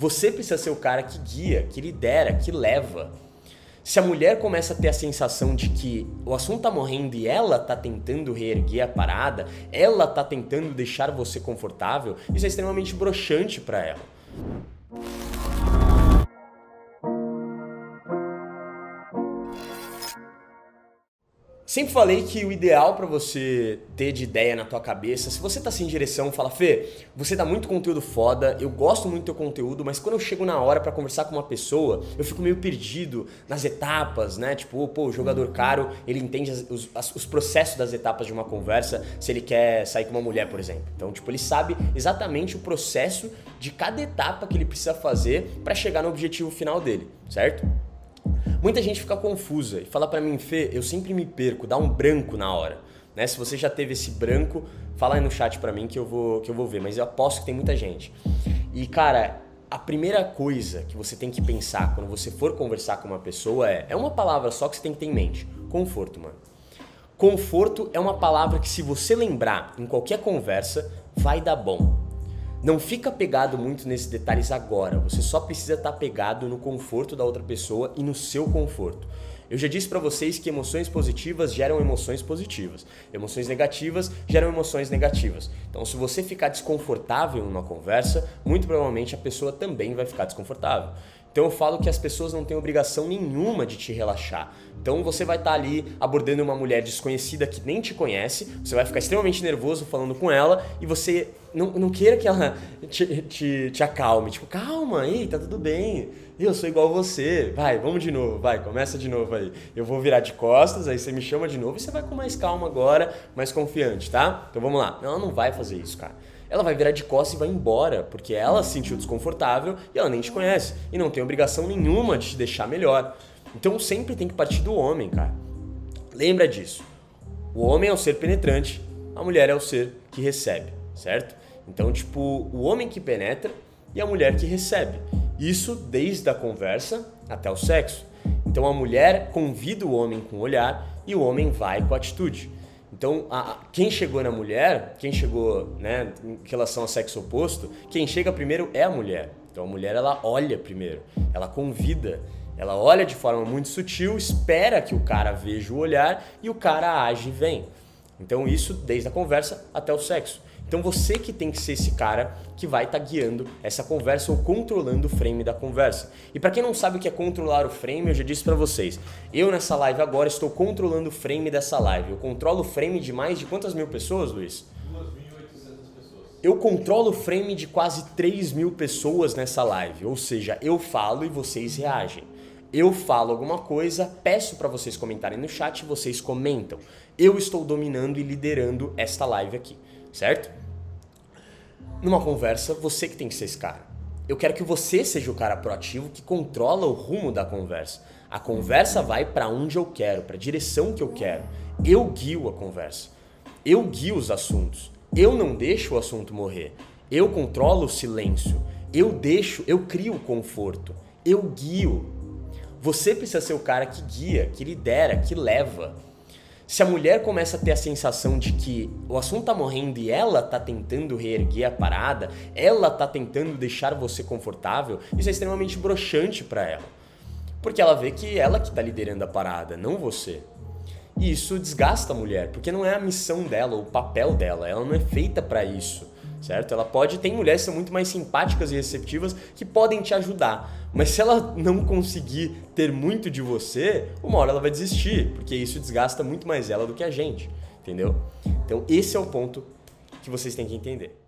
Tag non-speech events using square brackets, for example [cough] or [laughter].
Você precisa ser o cara que guia, que lidera, que leva. Se a mulher começa a ter a sensação de que o assunto tá morrendo e ela tá tentando reerguer a parada, ela tá tentando deixar você confortável, isso é extremamente broxante para ela. Sempre falei que o ideal para você ter de ideia na tua cabeça, se você tá sem direção, fala, Fê, você dá muito conteúdo foda, eu gosto muito do teu conteúdo, mas quando eu chego na hora para conversar com uma pessoa, eu fico meio perdido nas etapas, né? Tipo, pô, o jogador caro, ele entende as, os, as, os processos das etapas de uma conversa, se ele quer sair com uma mulher, por exemplo. Então, tipo, ele sabe exatamente o processo de cada etapa que ele precisa fazer para chegar no objetivo final dele, certo? Muita gente fica confusa e fala para mim, Fê, eu sempre me perco, dá um branco na hora. Né? Se você já teve esse branco, fala aí no chat para mim que eu vou que eu vou ver, mas eu aposto que tem muita gente. E cara, a primeira coisa que você tem que pensar quando você for conversar com uma pessoa é, é uma palavra só que você tem que ter em mente, conforto, mano. Conforto é uma palavra que se você lembrar em qualquer conversa, vai dar bom. Não fica pegado muito nesses detalhes agora, você só precisa estar tá pegado no conforto da outra pessoa e no seu conforto. Eu já disse para vocês que emoções positivas geram emoções positivas, emoções negativas geram emoções negativas. Então, se você ficar desconfortável numa conversa, muito provavelmente a pessoa também vai ficar desconfortável. Então eu falo que as pessoas não têm obrigação nenhuma de te relaxar. Então você vai estar tá ali abordando uma mulher desconhecida que nem te conhece, você vai ficar extremamente nervoso falando com ela e você não, não queira que ela [laughs] te, te, te acalme. Tipo, calma, aí, tá tudo bem. Eu sou igual você. Vai, vamos de novo, vai, começa de novo aí. Eu vou virar de costas, aí você me chama de novo e você vai com mais calma agora, mais confiante, tá? Então vamos lá. Ela não vai fazer isso, cara ela vai virar de costas e vai embora, porque ela se sentiu desconfortável e ela nem te conhece e não tem obrigação nenhuma de te deixar melhor. Então sempre tem que partir do homem, cara. Lembra disso. O homem é o ser penetrante, a mulher é o ser que recebe, certo? Então, tipo, o homem que penetra e a mulher que recebe. Isso desde a conversa até o sexo. Então a mulher convida o homem com o olhar e o homem vai com a atitude. Então, a, quem chegou na mulher, quem chegou né, em relação ao sexo oposto, quem chega primeiro é a mulher. Então a mulher ela olha primeiro, ela convida, ela olha de forma muito sutil, espera que o cara veja o olhar e o cara age e vem. Então isso desde a conversa até o sexo. Então você que tem que ser esse cara que vai estar tá guiando essa conversa ou controlando o frame da conversa. E para quem não sabe o que é controlar o frame, eu já disse para vocês. Eu nessa live agora estou controlando o frame dessa live. Eu controlo o frame de mais de quantas mil pessoas, Luiz? Eu controlo o frame de quase 3 mil pessoas nessa live, ou seja, eu falo e vocês reagem. Eu falo alguma coisa, peço para vocês comentarem no chat e vocês comentam. Eu estou dominando e liderando esta live aqui, certo? numa conversa, você que tem que ser esse cara. Eu quero que você seja o cara proativo que controla o rumo da conversa. A conversa vai para onde eu quero, para a direção que eu quero. Eu guio a conversa. Eu guio os assuntos. Eu não deixo o assunto morrer. Eu controlo o silêncio. Eu deixo, eu crio o conforto. Eu guio. Você precisa ser o cara que guia, que lidera, que leva. Se a mulher começa a ter a sensação de que o assunto tá morrendo e ela tá tentando reerguer a parada, ela tá tentando deixar você confortável, isso é extremamente broxante para ela. Porque ela vê que ela que tá liderando a parada, não você. E isso desgasta a mulher, porque não é a missão dela, o papel dela, ela não é feita para isso certo? Ela pode, tem mulheres que são muito mais simpáticas e receptivas que podem te ajudar, mas se ela não conseguir ter muito de você, uma hora ela vai desistir, porque isso desgasta muito mais ela do que a gente, entendeu? Então esse é o ponto que vocês têm que entender.